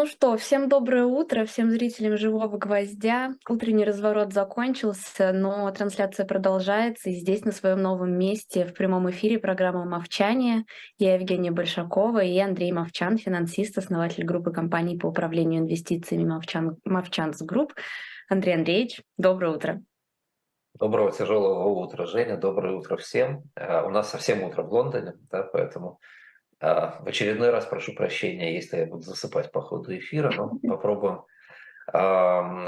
Ну что, всем доброе утро, всем зрителям «Живого гвоздя». Утренний разворот закончился, но трансляция продолжается. И здесь, на своем новом месте, в прямом эфире программа «Мовчание». Я Евгения Большакова и Андрей Мовчан, финансист, основатель группы компаний по управлению инвестициями Мовчан, Movchan's Group. Андрей Андреевич, доброе утро. Доброго тяжелого утра, Женя. Доброе утро всем. Э, у нас совсем утро в Лондоне, да, поэтому в очередной раз прошу прощения, если я буду засыпать по ходу эфира, но попробуем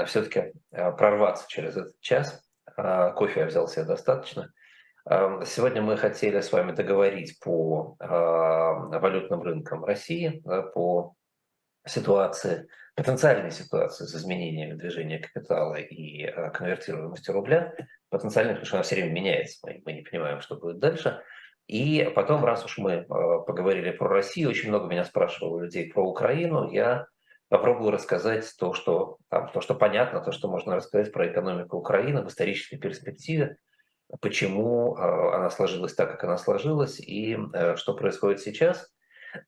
все-таки а, прорваться через этот час. А, кофе я взял себе достаточно. Сегодня мы хотели с вами договорить по валютным рынкам России, по ситуации, потенциальной ситуации с изменениями движения капитала и конвертируемости рубля. Потенциально, потому что она все время меняется, мы, мы не понимаем, что будет дальше – и потом, раз уж мы э, поговорили про Россию, очень много меня спрашивало людей про Украину, я попробую рассказать то, что, там, то, что понятно, то, что можно рассказать про экономику Украины в исторической перспективе, почему э, она сложилась так, как она сложилась, и э, что происходит сейчас.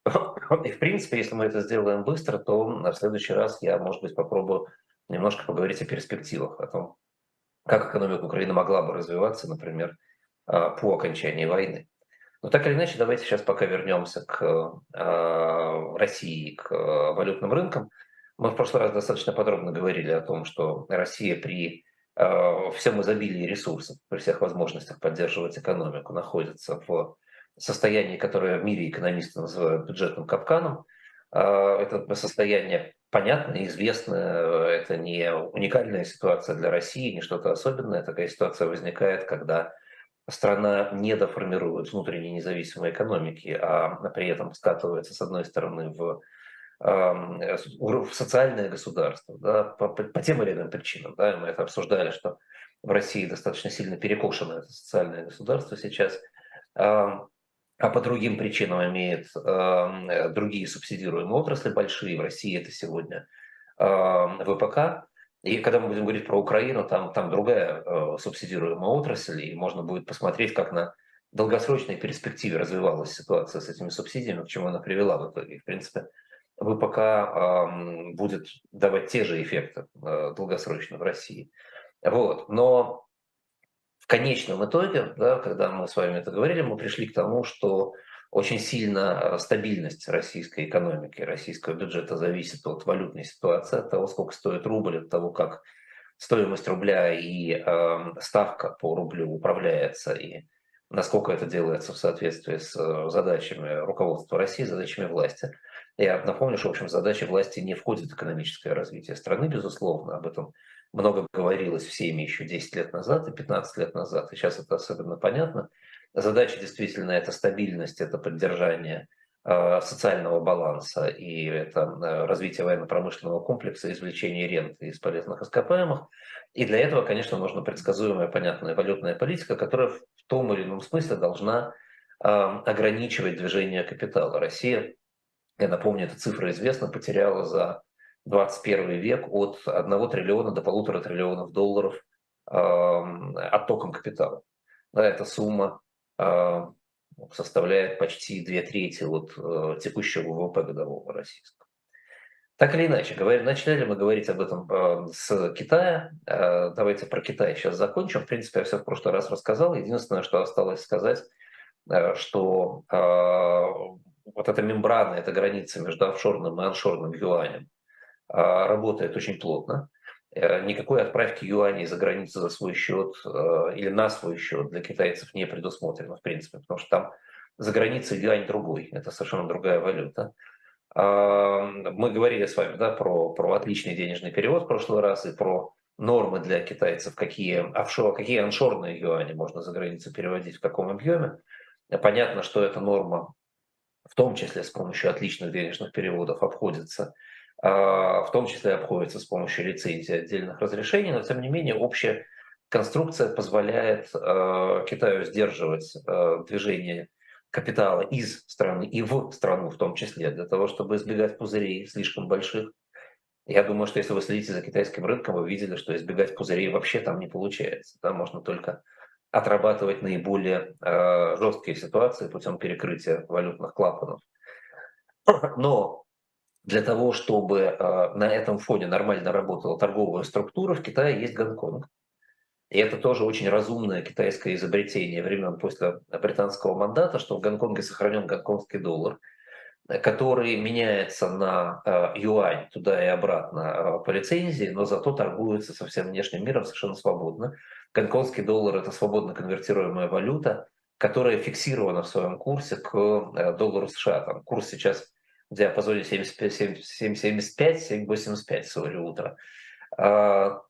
И, в принципе, если мы это сделаем быстро, то в следующий раз я, может быть, попробую немножко поговорить о перспективах, о том, как экономика Украины могла бы развиваться, например, по окончании войны. Но так или иначе, давайте сейчас пока вернемся к э, России, к э, валютным рынкам. Мы в прошлый раз достаточно подробно говорили о том, что Россия при э, всем изобилии ресурсов, при всех возможностях поддерживать экономику, находится в состоянии, которое в мире экономисты называют бюджетным капканом. Э, это состояние понятно, известно, это не уникальная ситуация для России, не что-то особенное. Такая ситуация возникает, когда страна не доформирует внутренней независимой экономики, а при этом скатывается, с одной стороны, в, в социальное государство, да, по, по тем или иным причинам. Да, мы это обсуждали, что в России достаточно сильно перекошено это социальное государство сейчас, а по другим причинам имеет другие субсидируемые отрасли большие. В России это сегодня ВПК, и когда мы будем говорить про Украину, там, там другая э, субсидируемая отрасль, и можно будет посмотреть, как на долгосрочной перспективе развивалась ситуация с этими субсидиями, к чему она привела в итоге. В принципе, ВПК э, будет давать те же эффекты э, долгосрочно в России. Вот. Но в конечном итоге, да, когда мы с вами это говорили, мы пришли к тому, что очень сильно э, стабильность российской экономики, российского бюджета зависит от валютной ситуации, от того, сколько стоит рубль, от того, как стоимость рубля и э, ставка по рублю управляется, и насколько это делается в соответствии с э, задачами руководства России, задачами власти. Я напомню, что, в общем, задачи власти не входит в экономическое развитие страны, безусловно, об этом много говорилось всеми еще 10 лет назад и 15 лет назад, и сейчас это особенно понятно – Задача действительно это стабильность, это поддержание э, социального баланса и это э, развитие военно-промышленного комплекса, извлечение ренты из полезных ископаемых. И для этого, конечно, нужна предсказуемая, понятная валютная политика, которая в том или ином смысле должна э, ограничивать движение капитала. Россия, я напомню, эта цифра известна, потеряла за 21 век от 1 триллиона до полутора триллионов долларов оттоком капитала. Да, эта сумма составляет почти две трети от э, текущего ВВП годового российского. Так или иначе, говорим, начали мы говорить об этом э, с Китая. Э, давайте про Китай сейчас закончим. В принципе, я все в прошлый раз рассказал. Единственное, что осталось сказать, что вот эта мембрана, эта граница между офшорным и аншорным юанем работает очень плотно. Э, никакой отправки юаней за границу за свой счет э, или на свой счет для китайцев не предусмотрено, в принципе, потому что там за границей юань другой, это совершенно другая валюта. А, мы говорили с вами да, про, про отличный денежный перевод в прошлый раз и про нормы для китайцев, какие, офшор, какие аншорные юани можно за границу переводить, в каком объеме. Понятно, что эта норма, в том числе с помощью отличных денежных переводов, обходится в том числе обходится с помощью лицензий отдельных разрешений, но тем не менее общая конструкция позволяет а, Китаю сдерживать а, движение капитала из страны и в страну в том числе, для того, чтобы избегать пузырей слишком больших. Я думаю, что если вы следите за китайским рынком, вы видели, что избегать пузырей вообще там не получается. Там можно только отрабатывать наиболее э, жесткие ситуации путем перекрытия валютных клапанов. Но для того, чтобы э, на этом фоне нормально работала торговая структура, в Китае есть Гонконг. И это тоже очень разумное китайское изобретение времен после британского мандата, что в Гонконге сохранен гонконгский доллар, который меняется на э, юань туда и обратно э, по лицензии, но зато торгуется со всем внешним миром совершенно свободно. Гонконгский доллар – это свободно конвертируемая валюта, которая фиксирована в своем курсе к доллару США. Там курс сейчас в диапазоне 7,75, 7,85 сегодня утро. А,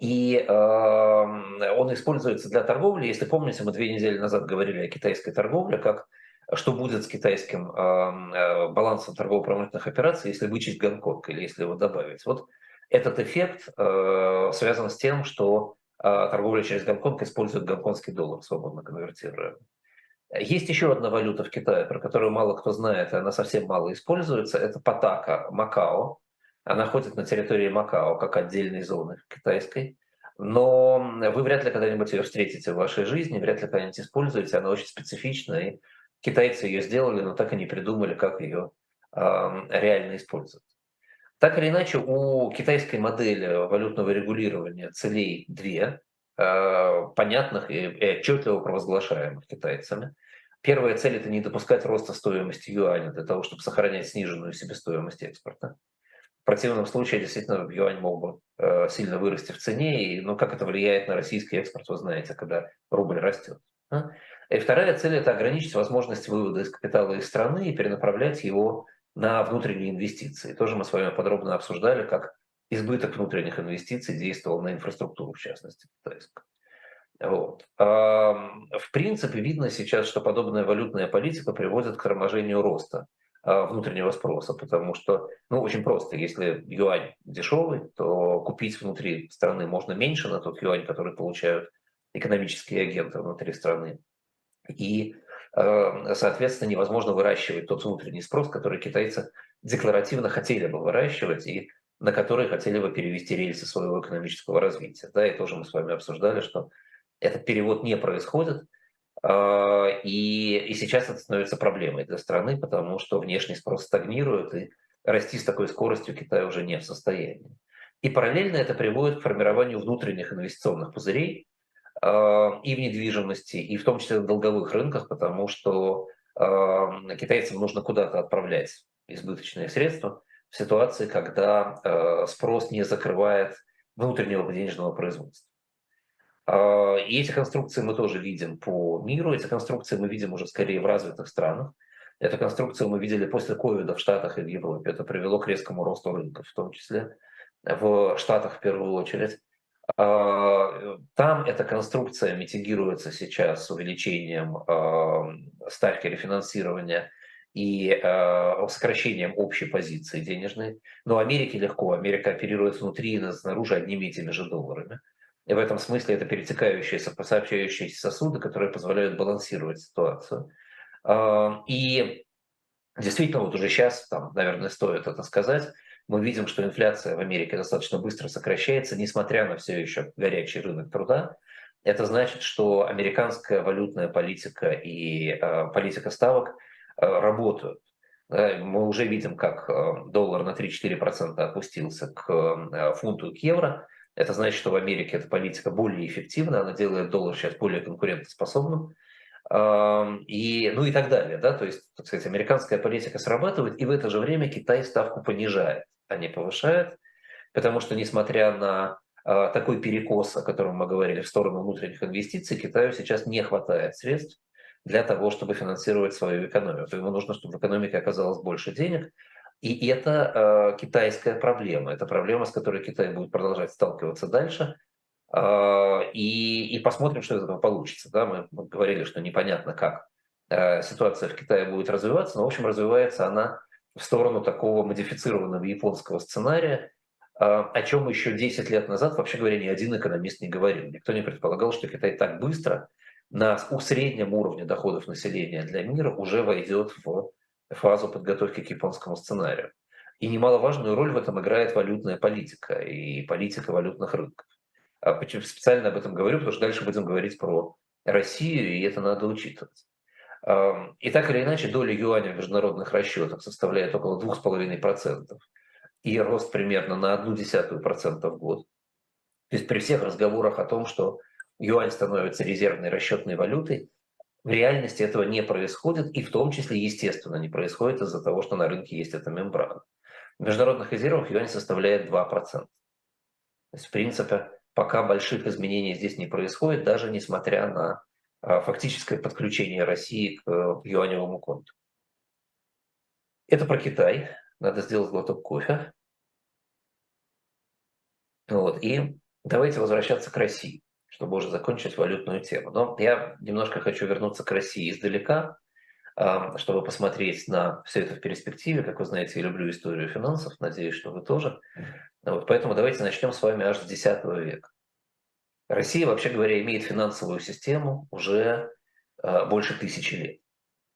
и он используется для торговли. Если помните, мы две недели назад говорили о китайской торговле, как что будет с китайским э, балансом торгово-промышленных операций, если вычесть Гонконг или если его добавить. Вот этот эффект э, связан с тем, что э, торговля через Гонконг использует гонконгский доллар, свободно конвертируемый. Есть еще одна валюта в Китае, про которую мало кто знает, она совсем мало используется. Это патака Макао. Она ходит на территории Макао как отдельной зоны китайской. Но вы вряд ли когда-нибудь ее встретите в вашей жизни, вряд ли когда-нибудь используете. Она очень специфичная. И китайцы ее сделали, но так и не придумали, как ее э, реально использовать. Так или иначе, у китайской модели валютного регулирования целей две. Э, понятных и отчетливо провозглашаемых китайцами. Первая цель – это не допускать роста стоимости юаня для того, чтобы сохранять сниженную себестоимость экспорта. В противном случае действительно юань мог бы э, сильно вырасти в цене, и ну, как это влияет на российский экспорт, вы знаете, когда рубль растет. И вторая цель – это ограничить возможность вывода из капитала из страны и перенаправлять его на внутренние инвестиции. Тоже мы с вами подробно обсуждали, как избыток внутренних инвестиций действовал на инфраструктуру, в частности, китайскую. Вот. В принципе, видно сейчас, что подобная валютная политика приводит к торможению роста а, внутреннего спроса, потому что, ну, очень просто, если юань дешевый, то купить внутри страны можно меньше на тот юань, который получают экономические агенты внутри страны. И, а, соответственно, невозможно выращивать тот внутренний спрос, который китайцы декларативно хотели бы выращивать, и на которые хотели бы перевести рельсы своего экономического развития. Да, и тоже мы с вами обсуждали, что этот перевод не происходит, а, и, и сейчас это становится проблемой для страны, потому что внешний спрос стагнирует, и расти с такой скоростью Китай уже не в состоянии. И параллельно это приводит к формированию внутренних инвестиционных пузырей а, и в недвижимости, и в том числе на долговых рынках, потому что а, китайцам нужно куда-то отправлять избыточные средства, в ситуации, когда э, спрос не закрывает внутреннего денежного производства. Э, и эти конструкции мы тоже видим по миру, эти конструкции мы видим уже скорее в развитых странах. Эту конструкцию мы видели после ковида в Штатах и в Европе. Это привело к резкому росту рынков, в том числе в Штатах в первую очередь. Там эта конструкция митигируется сейчас увеличением ставки рефинансирования и э, сокращением общей позиции денежной. Но Америке легко. Америка оперирует внутри и снаружи одними и теми же долларами. И в этом смысле это перетекающие, сообщающиеся сосуды, которые позволяют балансировать ситуацию. Э, и действительно, вот уже сейчас, там, наверное, стоит это сказать, мы видим, что инфляция в Америке достаточно быстро сокращается, несмотря на все еще горячий рынок труда. Это значит, что американская валютная политика и э, политика ставок – работают. Мы уже видим, как э, доллар на 3-4% опустился к э, фунту и к евро. Это значит, что в Америке эта политика более эффективна, она делает доллар сейчас более конкурентоспособным. И, ну и так далее. Да? То есть, так сказать, американская политика срабатывает, и в это же время Китай ставку понижает, а не повышает. Потому что, несмотря на такой перекос, о котором мы говорили, в сторону внутренних инвестиций, Китаю сейчас не хватает средств для того, чтобы финансировать свою экономику. Ему нужно, чтобы в экономике оказалось больше денег. И это э, китайская проблема. Это проблема, с которой Китай будет продолжать сталкиваться дальше. Э, и, и посмотрим, что из этого получится. Да? Мы, говорили, что непонятно, как э, ситуация в Китае будет развиваться, но, в общем, развивается она в сторону такого модифицированного японского сценария, э, о чем еще 10 лет назад, вообще говоря, ни один экономист не говорил. Никто не предполагал, что Китай так быстро на среднем уровне доходов населения для мира уже войдет в фазу подготовки к японскому сценарию. И немаловажную роль в этом играет валютная политика и политика валютных рынков. А почему специально об этом говорю, потому что дальше будем говорить про Россию, и это надо учитывать. И так или иначе доля юаня в международных расчетах составляет около 2,5%. И рост примерно на 0,1% в год. То есть при всех разговорах о том, что юань становится резервной расчетной валютой, в реальности этого не происходит, и в том числе, естественно, не происходит из-за того, что на рынке есть эта мембрана. В международных резервах юань составляет 2%. То есть, в принципе, пока больших изменений здесь не происходит, даже несмотря на а, фактическое подключение России к э, юаневому конту. Это про Китай. Надо сделать глоток кофе. Вот. И давайте возвращаться к России, чтобы уже закончить валютную тему. Но я немножко хочу вернуться к России издалека, а, чтобы посмотреть на все это в перспективе. Как вы знаете, я люблю историю финансов, надеюсь, что вы тоже. Вот. Поэтому давайте начнем с вами аж с X века. Россия, вообще говоря, имеет финансовую систему уже э, больше тысячи лет.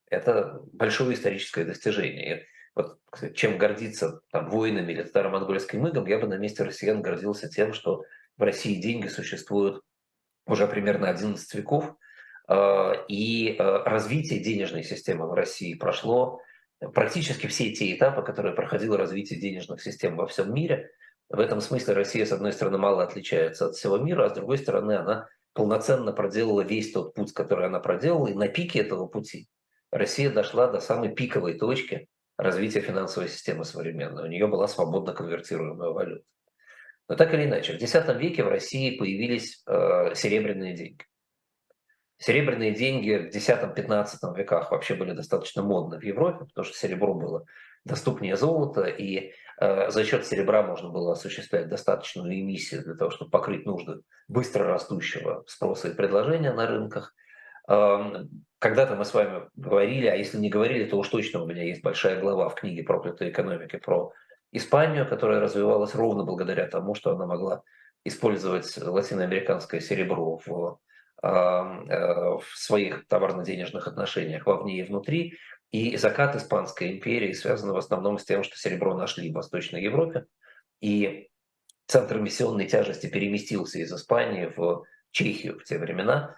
Это большое историческое достижение. Вот чем гордиться там, воинами или татаро-монгольским игом, я бы на месте россиян гордился тем, что в России деньги существуют уже примерно 11 веков, э, и э, развитие денежной системы в России прошло практически все те этапы, которые проходило развитие денежных систем во всем мире – в этом смысле Россия, с одной стороны, мало отличается от всего мира, а с другой стороны, она полноценно проделала весь тот путь, который она проделала, и на пике этого пути Россия дошла до самой пиковой точки развития финансовой системы современной. У нее была свободно конвертируемая валюта. Но так или иначе, в X веке в России появились э, серебряные деньги. Серебряные деньги в X-XV веках вообще были достаточно модны в Европе, потому что серебро было доступнее золота, и Э, за счет серебра можно было осуществлять достаточную эмиссию для того, чтобы покрыть нужды быстро растущего спроса и предложения на рынках. Эм, когда-то мы с вами говорили, а если не говорили, то уж точно у меня есть большая глава в книге «Проклятые экономики» про Испанию, которая развивалась ровно благодаря тому, что она могла использовать латиноамериканское серебро в, эм, э, в своих товарно-денежных отношениях вовне и внутри. И закат Испанской империи связан в основном с тем, что серебро нашли в Восточной Европе, и центр миссионной тяжести переместился из Испании в Чехию в те времена.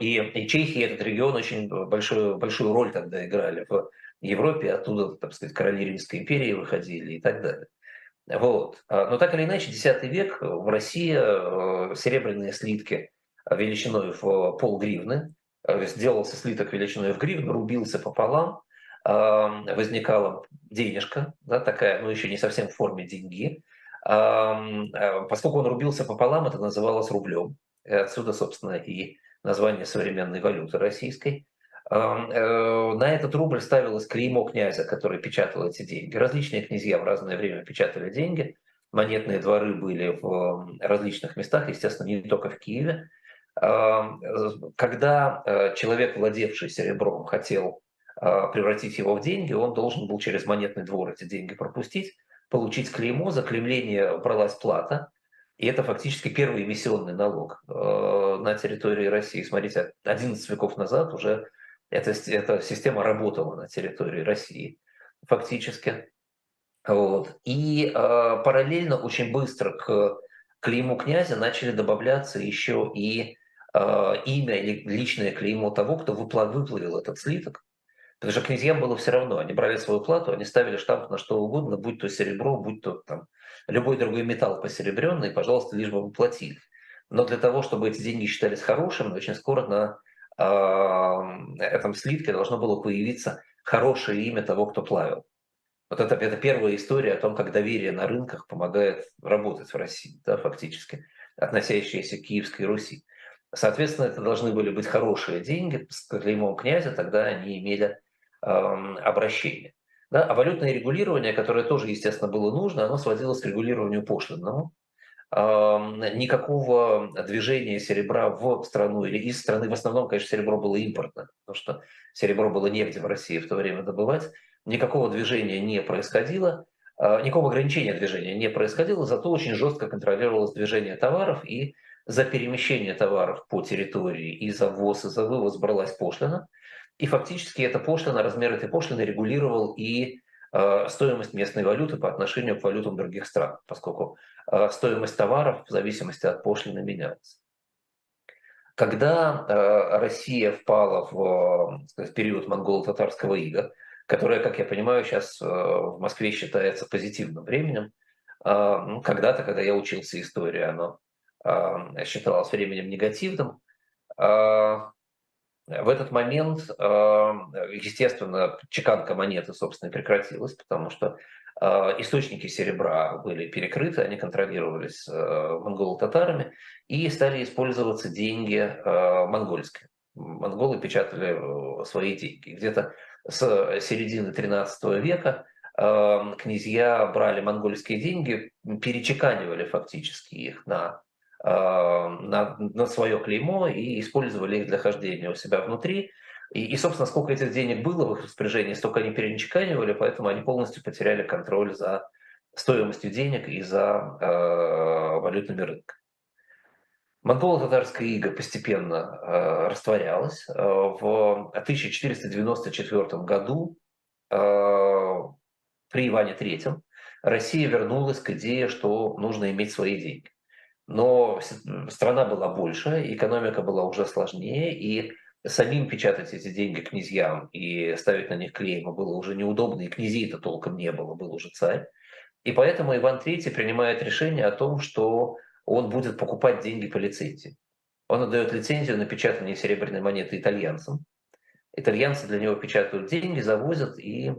И, и Чехия, этот регион, очень большую, большую роль тогда играли в Европе, оттуда, так сказать, короли Римской империи выходили и так далее. Вот. А, но так или иначе, X век в России э, серебряные слитки величиной в полгривны Э, сделался слиток величиной в гривну, рубился пополам, возникала денежка, да, такая, ну еще не совсем в форме деньги. Э, поскольку он рубился пополам, это называлось рублем. И отсюда, собственно, и название современной валюты российской. Э, на этот рубль ставилось клеймо князя, который печатал эти деньги. Различные князья в разное время печатали деньги. Монетные дворы были в различных местах, естественно, не только в Киеве. Когда э, человек, владевший серебром, хотел превратить его в деньги, он должен был через монетный двор эти деньги пропустить, получить клеймо, за клеймление бралась плата, и это фактически первый эмиссионный налог э, на территории России. Смотрите, 11 веков назад уже эта, эта система работала на территории России фактически. Вот. И э, параллельно очень быстро к клейму князя начали добавляться еще и Э, имя или личное клеймо того, кто выплавил этот слиток. Потому что князьям было все равно, они брали свою плату, они ставили штамп на что угодно, будь то серебро, будь то там, любой другой металл посеребренный, пожалуйста, лишь бы вы платили. Но для того, чтобы эти деньги считались хорошими, очень скоро на э, этом слитке должно было появиться хорошее имя того, кто плавил. Вот это, это первая история о том, как доверие на рынках помогает работать в России, да, фактически, относящаяся к Киевской Руси. Соответственно, это должны были быть хорошие деньги с клеймом князя, тогда они имели эм, обращение. Да? А валютное регулирование, которое тоже, естественно, было нужно, оно сводилось к регулированию пошлинному. Эм, никакого движения серебра в страну или из страны, в основном, конечно, серебро было импортно, потому что серебро было негде в России в то время добывать. Никакого движения не происходило, э, никакого ограничения движения не происходило, зато очень жестко контролировалось движение товаров и за перемещение товаров по территории и за ввоз, и за вывоз бралась пошлина. И фактически эта пошлина, размер этой пошлины регулировал и э, стоимость местной валюты по отношению к валютам других стран, поскольку э, стоимость товаров в зависимости от пошлины менялась. Когда э, Россия впала в сказать, период монголо-татарского ига, которое, как я понимаю, сейчас в Москве считается позитивным временем, ну, когда-то, когда я учился истории, оно считалось временем негативным. В этот момент, э, естественно, чеканка монеты, собственно, прекратилась, потому что э, источники серебра были перекрыты, они контролировались э, монголо-татарами, и стали использоваться деньги монгольские. Монголы печатали свои деньги. Где-то с середины 13 века князья брали монгольские деньги, перечеканивали фактически их на на, на свое клеймо и использовали их для хождения у себя внутри. И, и, собственно, сколько этих денег было в их распоряжении, столько они перечеканивали, поэтому они полностью потеряли контроль за стоимостью денег и за э, валютными рынками. Монголо-татарская ига постепенно э, растворялась. Э, в 1494 году э, при Иване III Россия вернулась к идее, что нужно иметь свои деньги но страна была больше, экономика была уже сложнее, и самим печатать эти деньги князьям и ставить на них клеймы было уже неудобно, и князей-то толком не было, был уже царь. И поэтому Иван III принимает решение о том, что он будет покупать деньги по лицензии. Он отдает лицензию на печатание серебряной монеты итальянцам. Итальянцы для него печатают деньги, завозят, и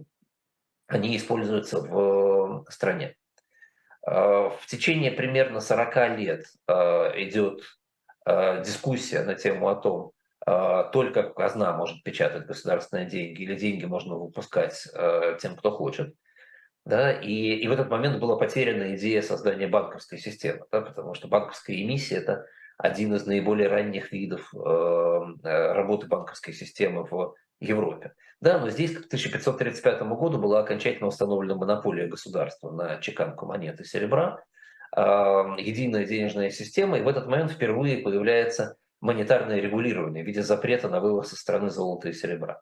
они используются в стране. Э, в течение примерно 40 лет э, идет э, дискуссия на тему о том, только казна может печатать государственные деньги или деньги можно выпускать тем, кто хочет. Да, и, и в этот момент была потеряна идея создания банковской системы, да, потому что банковская эмиссия – это один из наиболее ранних видов работы банковской системы в Европе. Да, но здесь к 1535 году была окончательно установлена монополия государства на чеканку монеты серебра, единая денежная система, и в этот момент впервые появляется монетарное регулирование в виде запрета на вывоз со страны золота и серебра,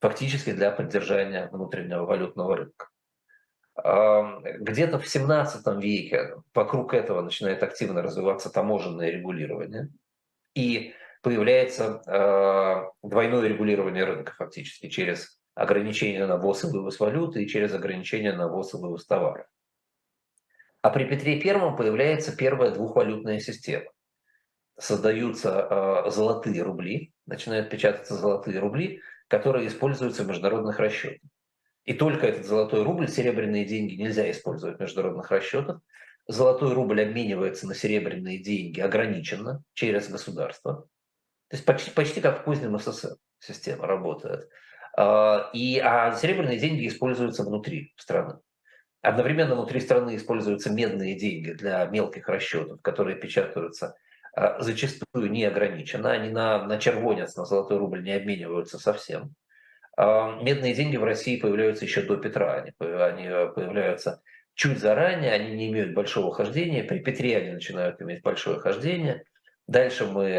фактически для поддержания внутреннего валютного рынка. Где-то в 17 веке вокруг этого начинает активно развиваться таможенное регулирование. И появляется э, двойное регулирование рынка фактически через ограничение на ввоз и вывоз валюты и через ограничение на ввоз и вывоз товаров. А при Петре I появляется первая двухвалютная система. Создаются э, золотые рубли, начинают печататься золотые рубли, которые используются в международных расчетах. И только этот золотой рубль, серебряные деньги нельзя использовать в международных расчетах. Золотой рубль обменивается на серебряные деньги ограниченно через государство. То есть почти, почти как в позднем СССР система работает. А, и, а серебряные деньги используются внутри страны. Одновременно внутри страны используются медные деньги для мелких расчетов, которые печатаются а, зачастую неограниченно. Они на, на червонец, на золотой рубль не обмениваются совсем. А, медные деньги в России появляются еще до Петра. Они, они появляются чуть заранее, они не имеют большого хождения. При Петре они начинают иметь большое хождение. Дальше мы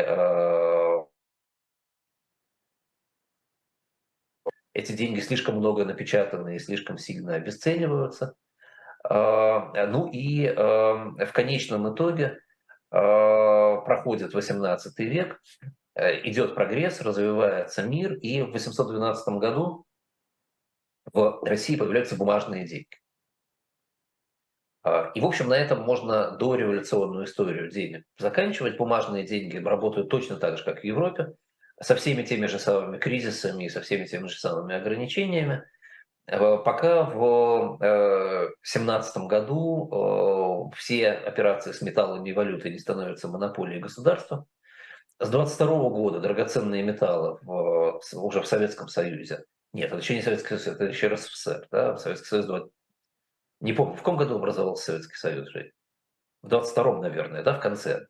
эти деньги слишком много напечатаны и слишком сильно обесцениваются. А, ну и а, в конечном итоге а, проходит 18 век, идет прогресс, развивается мир, и в 812 году в России появляются бумажные деньги. И, в общем, на этом можно дореволюционную историю денег заканчивать. Бумажные деньги работают точно так же, как в Европе со всеми теми же самыми кризисами и со всеми теми же самыми ограничениями, э, пока в 2017 э, году э, все операции с металлами и валютой не становятся монополией государства. С 22 года драгоценные металлы в, уже в Советском Союзе. Нет, это еще не Советский Союз, это еще РСФСР. Да? Советский Союз 20... Не помню, в каком году образовался Советский Союз? В 22-м, наверное, да, в конце.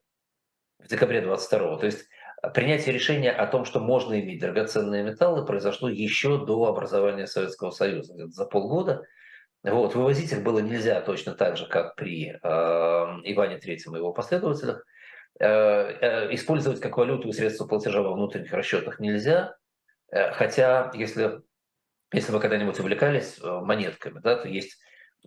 В декабре 22-го. То есть принятие решения о том, что можно иметь драгоценные металлы, произошло еще до образования Советского Союза, где-то за полгода. Вот, вывозить их было нельзя точно так же, как при э, Иване Третьем и его последователях. Э, э, использовать как валюту и средства платежа во внутренних расчетах нельзя, э, хотя если, если вы когда-нибудь увлекались э, монетками, да, то есть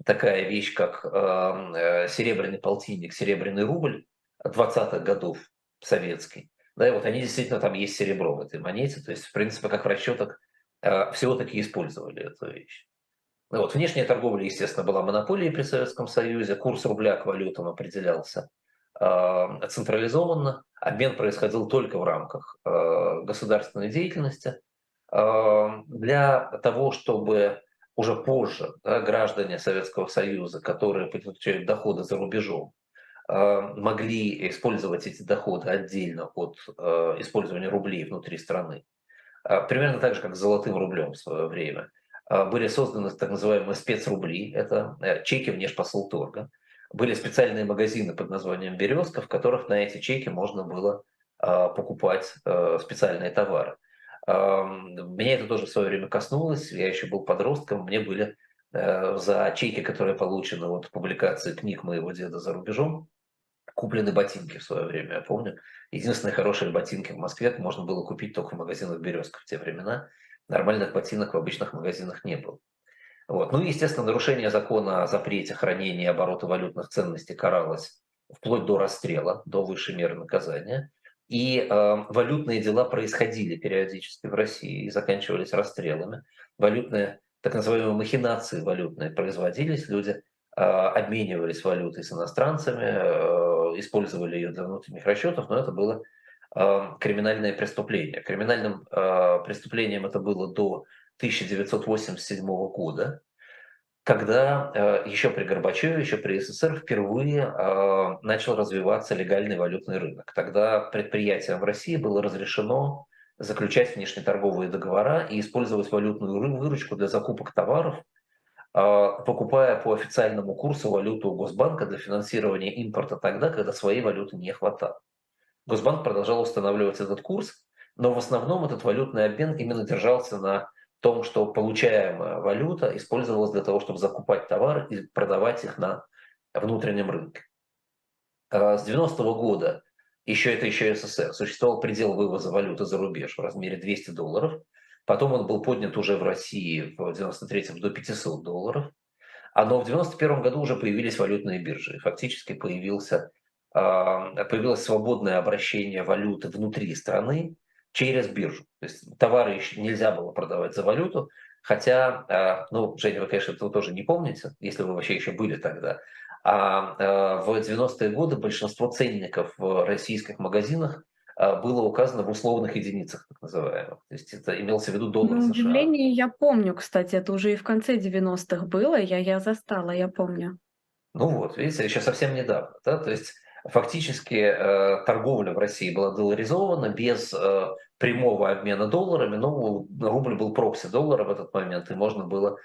такая вещь, как э, серебряный полтинник, серебряный рубль 20-х годов советский, Да, и вот они действительно там есть серебро в этой монете, то есть, в принципе, как в расчетах, э, всего-таки использовали эту вещь. Ну, вот, внешняя торговля, естественно, была монополией при Советском Союзе, курс рубля к валютам определялся э, централизованно, обмен происходил только в рамках э, государственной деятельности. Для того, чтобы уже позже да, граждане Советского Союза, которые получают доходы за рубежом, могли использовать эти доходы отдельно от э, использования рублей внутри страны. Э, примерно так же, как с золотым рублем в свое время – были созданы так называемые спецрубли, это э, чеки внешпосылторга. Были специальные магазины под названием «Березка», в которых на эти чеки можно было покупать э, специальные товары. Меня это тоже в свое время коснулось, я еще был подростком, мне были э, за чеки, которые получены от публикации книг моего деда за рубежом, куплены ботинки в свое время, я помню. Единственные хорошие ботинки в Москве можно было купить только в магазинах «Березка» в те времена – нормальных ботинок в обычных магазинах не было. Вот. Ну и, естественно, нарушение закона о запрете хранения и оборота валютных ценностей каралось вплоть до расстрела, до высшей меры наказания. И э, валютные дела происходили периодически в России и заканчивались расстрелами. Валютные, так называемые махинации валютные производились, люди обменивались валютой с иностранцами, э, использовали ее для внутренних расчетов, но это было Э, криминальное преступление. Криминальным преступлением это было до 1987 года, когда еще при Горбачеве, еще при СССР впервые начал развиваться легальный валютный рынок. Тогда предприятиям в России было разрешено заключать внешнеторговые договора и использовать валютную выручку для закупок товаров, покупая по официальному курсу валюту Госбанка для финансирования импорта тогда, когда своей валюты не хватало. Госбанк продолжал устанавливать этот курс, но в основном этот валютный обмен именно держался на том, что получаемая валюта использовалась для того, чтобы закупать товары и продавать их на внутреннем рынке. А с 90-го года, еще это еще СССР, существовал предел вывоза валюты за рубеж в размере 200 долларов. Потом он был поднят уже в России в 93-м до 500 долларов. А но в 91 году уже появились валютные биржи. Фактически появился появилось свободное обращение валюты внутри страны через биржу. То есть товары еще нельзя было продавать за валюту, хотя, а, ну, Женя, вы, конечно, этого тоже не помните, если вы вообще еще были тогда, а, а в 90-е годы большинство ценников в российских магазинах а, было указано в условных единицах, так называемых. То есть это имелся в виду доллар На удивление я помню, кстати, это уже и в конце 90-х было, я, я застала, я помню. Ну вот, видите, еще совсем недавно. Да? То есть фактически э, торговля в России была долларизована без э, прямого обмена долларами, но рубль был прокси доллара в этот момент, и можно было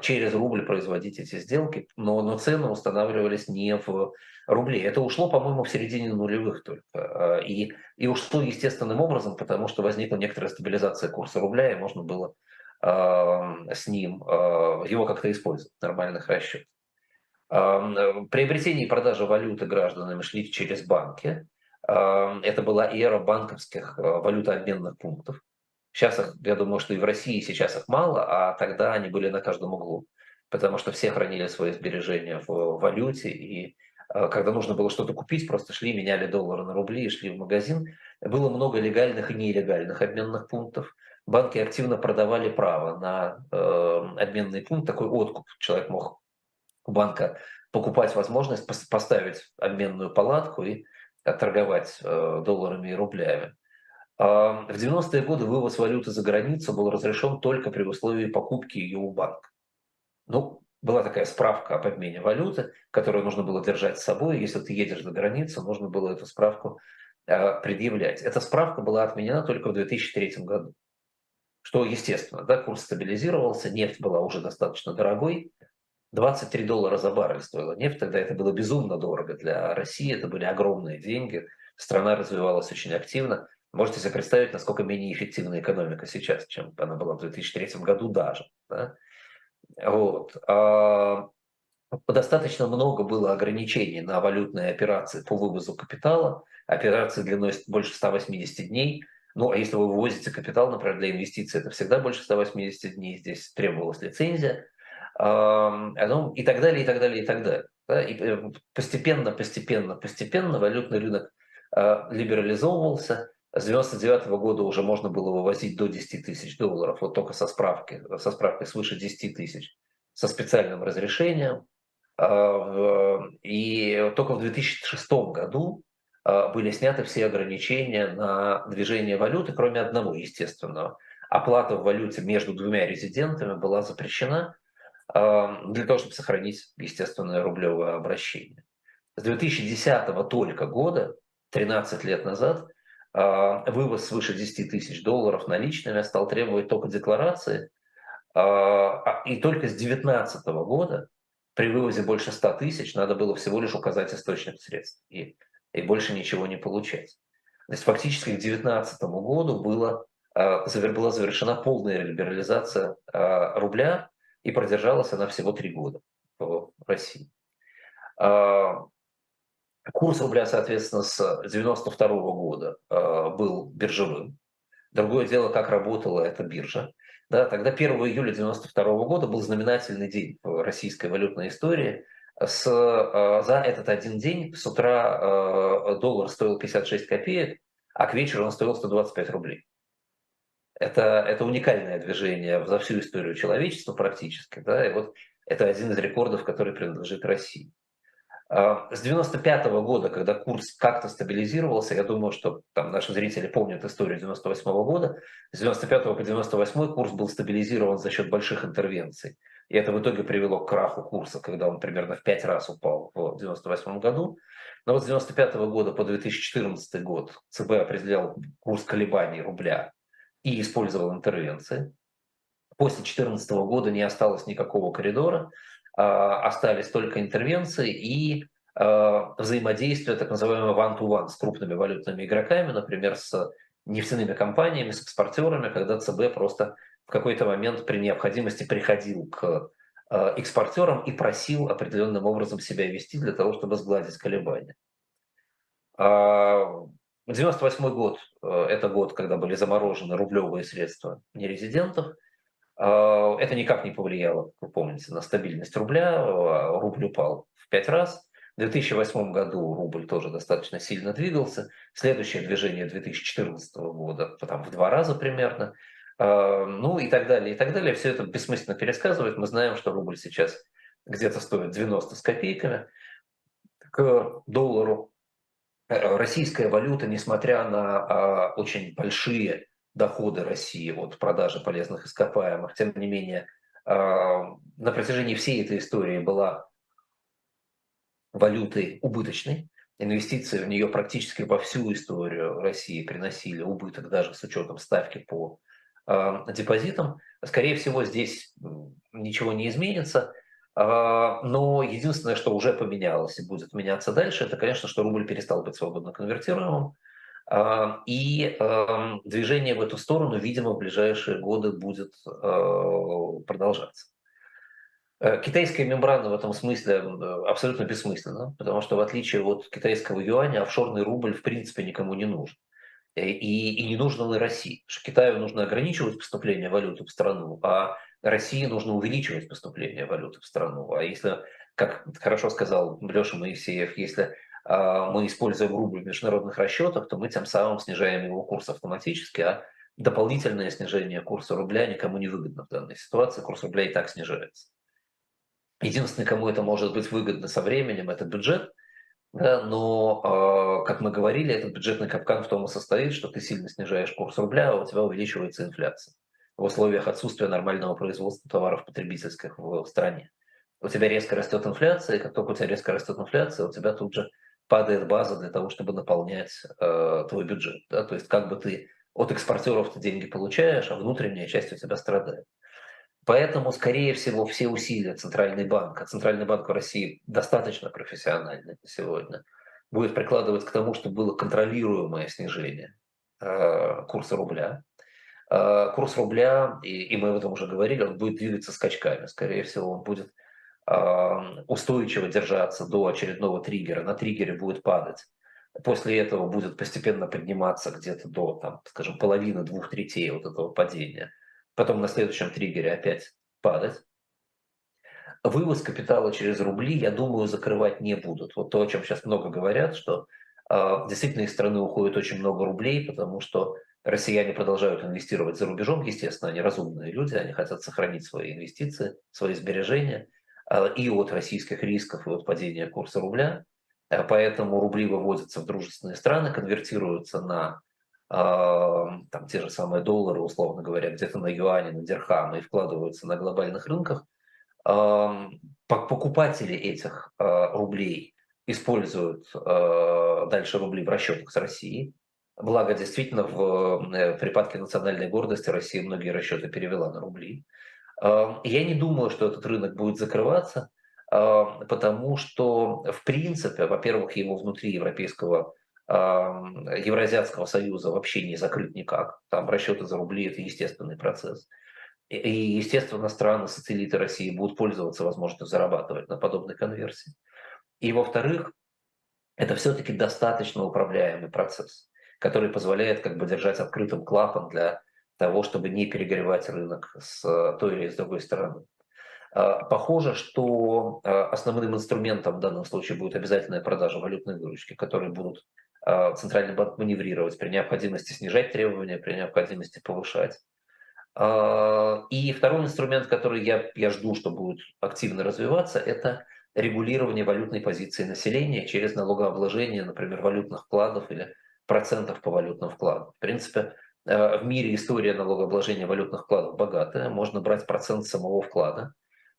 через рубль производить эти сделки, но, но цены устанавливались не в рубле. Это ушло, по-моему, в середине нулевых только. И, и ушло естественным образом, потому что возникла некоторая стабилизация курса рубля, и можно было с ним его как-то использовать в нормальных расчетах. Э, приобретение и продажа валюты гражданами шли через банки. Это была эра банковских э, валютообменных пунктов. Сейчас их, я думаю, что и в России сейчас их мало, а тогда они были на каждом углу, потому что все хранили свои сбережения в валюте, и э, когда нужно было что-то купить, просто шли, меняли доллары на рубли и шли в магазин. Было много легальных и нелегальных обменных пунктов. Банки активно продавали право на э, обменный пункт, такой откуп. Человек мог у банка покупать возможность поставить обменную палатку и торговать э, долларами и рублями. В 90-е годы вывоз валюты за границу был разрешен только при условии покупки ее у банка. Ну, была такая справка об обмене валюты, которую нужно было держать с собой. Если ты едешь за границу, нужно было эту справку э, предъявлять. Эта справка была отменена только в 2003 году. Что естественно, да, курс стабилизировался, нефть была уже достаточно дорогой, 23 доллара за баррель стоила нефть, тогда это было безумно дорого для России, это были огромные деньги, страна развивалась очень активно. Можете себе представить, насколько менее эффективна экономика сейчас, чем она была в 2003 году даже. Да? Вот. А достаточно много было ограничений на валютные операции по вывозу капитала. Операции длиной больше 180 дней. Ну, а если вы вывозите капитал, например, для инвестиций, это всегда больше 180 дней. Здесь требовалась лицензия ну, и так далее, и так далее, и так далее. Да? И э, постепенно, постепенно, постепенно валютный рынок а, либерализовывался, С 99 года уже можно было вывозить до 10 тысяч долларов, вот только со справки, со справкой свыше 10 тысяч, со специальным разрешением. А, и только в 2006 году а, были сняты все ограничения на движение валюты, кроме одного естественного. Оплата в валюте между двумя резидентами была запрещена для того, чтобы сохранить естественное рублевое обращение. С 2010 только года, 13 лет назад, а, вывоз свыше 10 тысяч долларов наличными стал требовать только декларации, а, и только с 2019 года при вывозе больше 100 тысяч надо было всего лишь указать источник средств и, и больше ничего не получать. То есть фактически к 2019 году было, а, была завершена полная либерализация рубля, и продержалась она всего три года в России. Курс рубля, соответственно, с 1992 года э, был биржевым. Другое дело, как работала эта биржа. Да, тогда 1 июля 1992 года был знаменательный день в российской валютной истории. С, э, за этот один день с утра э, доллар стоил 56 копеек, а к вечеру он стоил 125 рублей. Это, это уникальное движение за всю историю человечества практически. Да? И вот это один из рекордов, который принадлежит России. А, с 95 года, когда курс как-то стабилизировался, я думаю, что там наши зрители помнят историю 98 года, с 95 по 98 курс был стабилизирован за счет больших интервенций. И это в итоге привело к краху курса, когда он примерно в 5 раз упал в 98 году. Но вот с 95 года по 2014 год ЦБ определял курс колебаний рубля и использовал интервенции. После 2014 года не осталось никакого коридора. А, остались только интервенции и а, взаимодействие так называемого one-to-one с крупными валютными игроками, например, с нефтяными компаниями, с экспортерами, когда ЦБ просто в какой-то момент при необходимости приходил к а, экспортерам и просил определенным образом себя вести для того, чтобы сгладить колебания. 98 год – это год, когда были заморожены рублевые средства нерезидентов – это никак не повлияло, как вы помните, на стабильность рубля. А, рубль упал в пять раз. В 2008 году рубль тоже достаточно сильно двигался. Следующее движение 2014 года, там в два раза примерно. А, ну и так далее, и так далее. Все это бессмысленно пересказывать. Мы знаем, что рубль сейчас где-то стоит 90 с копейками к доллару. Э, российская валюта, несмотря на очень большие доходы России от продажи полезных ископаемых. Тем не менее, а, на протяжении всей этой истории была валютой убыточной. Инвестиции в нее практически во всю историю России приносили убыток, даже с учетом ставки по э, депозитам. Скорее всего, здесь ничего не изменится. Э, но единственное, что уже поменялось и будет меняться дальше, это, конечно, что рубль перестал быть свободно конвертируемым. И движение в эту сторону, видимо, в ближайшие годы будет а, продолжаться. Э, китайская мембрана в этом смысле абсолютно бессмысленна, потому что в отличие от китайского юаня, офшорный рубль в принципе никому не нужен. Э, и, и не нужен он и России. Что Китаю нужно ограничивать поступление валюты в страну, а России нужно увеличивать поступление валюты в страну. А если, как хорошо сказал Леша Моисеев, если мы используем рубль в международных расчетах, то мы тем самым снижаем его курс автоматически, а дополнительное снижение курса рубля никому не выгодно в данной ситуации, курс рубля и так снижается. Единственное, кому это может быть выгодно со временем, это бюджет, да, но, а, как мы говорили, этот бюджетный капкан в том и состоит, что ты сильно снижаешь курс рубля, а у тебя увеличивается инфляция в условиях отсутствия нормального производства товаров потребительских в стране. У тебя резко растет инфляция, и как только у тебя резко растет инфляция, у тебя тут же падает база для того, чтобы наполнять э, твой бюджет. Да? То есть как бы ты от экспортеров ты деньги получаешь, а внутренняя часть у тебя страдает. Поэтому, скорее всего, все усилия Центральный банк, а Центральный банк в России достаточно профессиональный сегодня, будет прикладывать к тому, чтобы было контролируемое снижение э, курса рубля. Э, курс рубля, и, и мы об этом уже говорили, он будет двигаться скачками. Скорее всего, он будет устойчиво держаться до очередного триггера, на триггере будет падать. После этого будет постепенно подниматься где-то до, там, скажем, половины, двух третей вот этого падения. Потом на следующем триггере опять падать. Вывоз капитала через рубли, я думаю, закрывать не будут. Вот то, о чем сейчас много говорят, что а, действительно из страны уходит очень много рублей, потому что россияне продолжают инвестировать за рубежом, естественно, они разумные люди, они хотят сохранить свои инвестиции, свои сбережения и от российских рисков, и от падения курса рубля. А, поэтому рубли выводятся в дружественные страны, конвертируются на там, те же самые доллары, условно говоря, где-то на юане, на дирхамы и вкладываются на глобальных рынках. Покупатели этих рублей используют дальше рубли в расчетах с Россией, Благо, действительно, в э, припадке национальной гордости Россия многие расчеты перевела на рубли. Я не думаю, что этот рынок будет закрываться, потому что, в принципе, во-первых, его внутри Европейского Евразиатского союза вообще не закрыт никак. Там расчеты за рубли – это естественный процесс. И, естественно, страны-сателлиты России будут пользоваться возможностью зарабатывать на подобной конверсии. И, во-вторых, это все-таки достаточно управляемый процесс который позволяет как бы держать открытым клапан для того, чтобы не перегревать рынок с той или с другой стороны. А, похоже, что а, основным инструментом в данном случае будет обязательная продажа валютной выручки, которые будут а, Центральный банк маневрировать при необходимости снижать требования, при необходимости повышать. И второй инструмент, который я, я жду, что будет активно развиваться, это регулирование валютной позиции населения через налогообложение, например, валютных вкладов или процентов по валютным вкладам. В принципе, э, в мире история налогообложения валютных вкладов богатая. Можно брать процент самого вклада.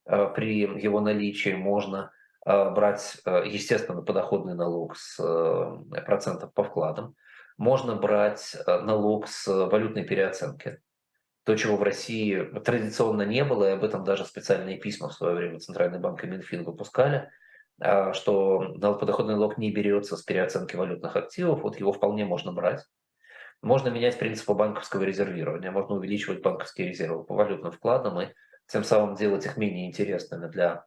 Э, при его наличии можно э, брать, естественно, подоходный налог с процентов по вкладам. Можно брать налог с валютной переоценки. То, чего в России традиционно не было, и об этом даже специальные письма в свое время Центральный банк и Минфин выпускали – что подоходный налог не берется с переоценки валютных активов, вот его вполне можно брать. Можно менять принципы банковского резервирования, можно увеличивать банковские резервы по валютным вкладам и тем самым делать их менее интересными для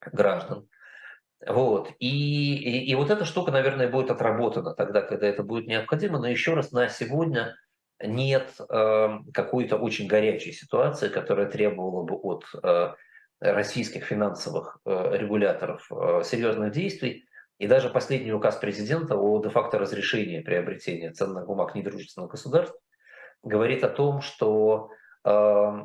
граждан. Вот. И, и, и вот эта штука, наверное, будет отработана тогда, когда это будет необходимо. Но еще раз, на сегодня нет э, какой-то очень горячей ситуации, которая требовала бы от э, российских финансовых э, регуляторов э, серьезных действий. И даже последний указ президента о де-факто разрешении приобретения ценных бумаг недружественных государств говорит о том, что э,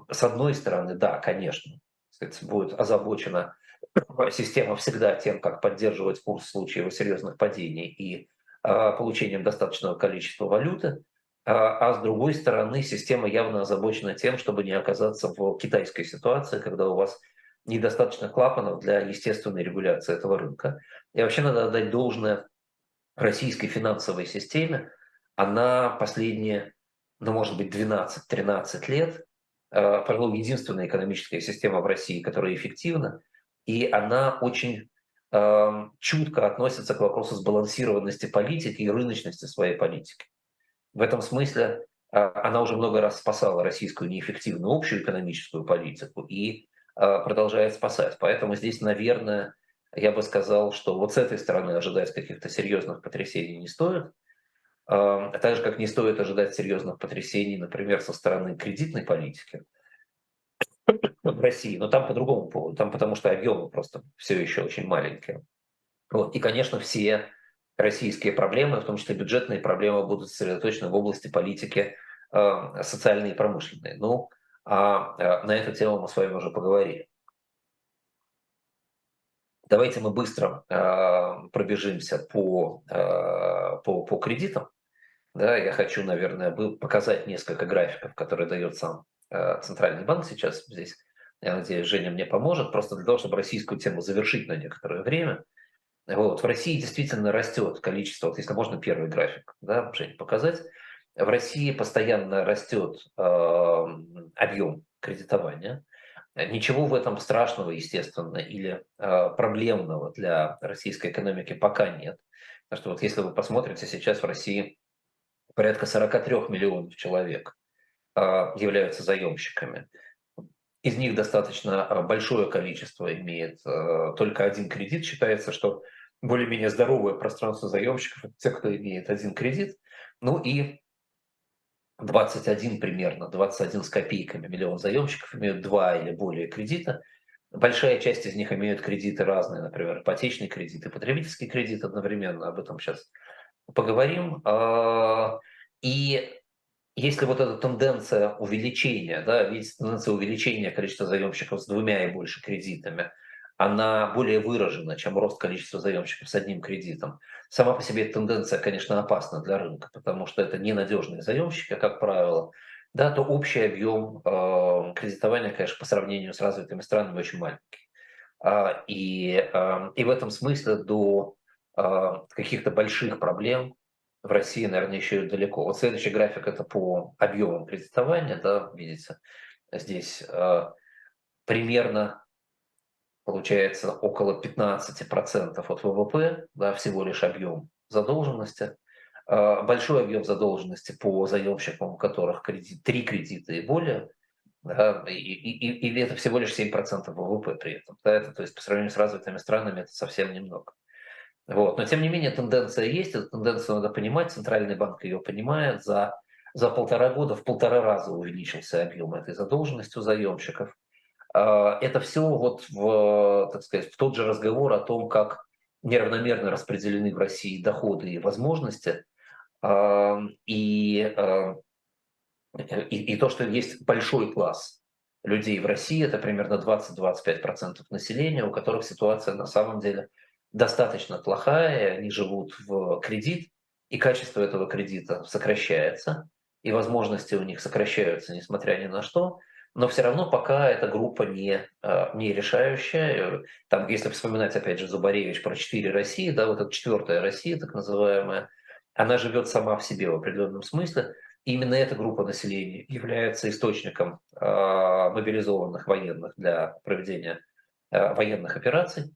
с одной стороны, да, конечно, сказать, будет озабочена система всегда тем, как поддерживать курс в случае его серьезных падений и получением достаточного количества валюты, а с другой стороны, система явно озабочена тем, чтобы не оказаться в китайской ситуации, когда у вас недостаточно клапанов для естественной регуляции этого рынка. И вообще надо отдать должное российской финансовой системе. Она последние, ну, может быть, 12-13 лет, э, пожалуй, единственная экономическая система в России, которая эффективна, и она очень э, чутко относится к вопросу сбалансированности политики и рыночности своей политики. В этом смысле э, она уже много раз спасала российскую неэффективную общую экономическую политику и а, продолжает спасать. Поэтому здесь, наверное, я бы сказал, что вот с этой стороны ожидать каких-то серьезных потрясений не стоит. А, так же, как не стоит ожидать серьезных потрясений, например, со стороны кредитной политики в России. Но там по другому поводу. Там потому что объемы просто все еще очень маленькие. Вот. И, конечно, все российские проблемы, в том числе бюджетные проблемы, будут сосредоточены в области политики э, социальной и промышленной. Ну, а э, на эту тему мы с вами уже поговорили. Давайте мы быстро э, пробежимся по, э, по, по кредитам. Да, я хочу, наверное, показать несколько графиков, которые дает сам Центральный банк сейчас здесь. Я надеюсь, Женя мне поможет, просто для того, чтобы российскую тему завершить на некоторое время. Вот. В России действительно растет количество, вот если можно первый график, да, Жень, показать, в России постоянно растет э, объем кредитования. Ничего в этом страшного, естественно, или э, проблемного для российской экономики пока нет. Потому что вот если вы посмотрите, сейчас в России порядка 43 миллионов человек э, являются заемщиками. Из них достаточно большое количество имеет э, только один кредит. Считается, что более-менее здоровое пространство заемщиков – те, кто имеет один кредит. Ну и 21 примерно, 21 с копейками миллион заемщиков имеют два или более кредита. Большая часть из них имеют кредиты разные, например, ипотечный кредит и потребительский кредит одновременно. Об этом сейчас поговорим. А, и если вот эта тенденция увеличения, да, видите, тенденция увеличения количества заемщиков с двумя и больше кредитами, она более выражена, чем рост количества заемщиков с одним кредитом. Сама по себе тенденция, конечно, опасна для рынка, потому что это ненадежные заемщики, как правило, да, то общий объем э, кредитования, конечно, по сравнению с развитыми странами очень маленький. А, и, э, и в этом смысле до э, каких-то больших проблем в России, наверное, еще далеко. Вот следующий график это по объемам кредитования, да, видите, здесь примерно получается около 15% от ВВП, да, всего лишь объем задолженности. Э, большой объем задолженности по заемщикам, у которых кредит, три кредита и более, да, и, и, и это всего лишь 7% ВВП при этом. Да, это, то есть по сравнению с развитыми странами это совсем немного. Вот. Но тем не менее тенденция есть, эту тенденцию надо понимать, Центральный банк ее понимает, за, за полтора года в полтора раза увеличился объем этой задолженности у заемщиков. А, это все вот в, так сказать, в тот же разговор о том, как неравномерно распределены в России доходы и возможности, а, и, а, и, и то, что есть большой класс людей в России, это примерно 20-25% населения, у которых ситуация на самом деле – достаточно плохая, они живут в кредит, и качество этого кредита сокращается, и возможности у них сокращаются, несмотря ни на что, но все равно пока эта группа не, а, не решающая. Там, если вспоминать, опять же, Зубаревич про четыре России, да, вот эта четвертая Россия, так называемая, она живет сама в себе в определенном смысле. И именно эта группа населения является источником э, мобилизованных военных для проведения э, военных операций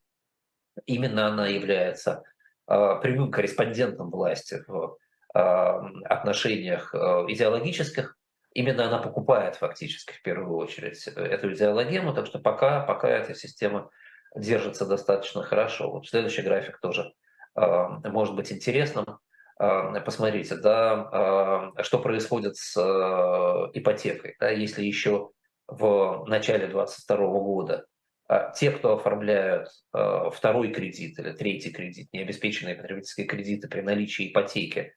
именно она является а, прямым корреспондентом власти в а, отношениях а, идеологических, именно она покупает фактически в первую очередь эту идеологему, так что пока, пока эта система держится достаточно хорошо. Вот следующий график тоже может быть интересным. Посмотрите, да, что происходит с ипотекой. Да, если еще в начале 2022 года те, кто оформляют э, второй кредит или третий кредит, необеспеченные потребительские кредиты при наличии ипотеки,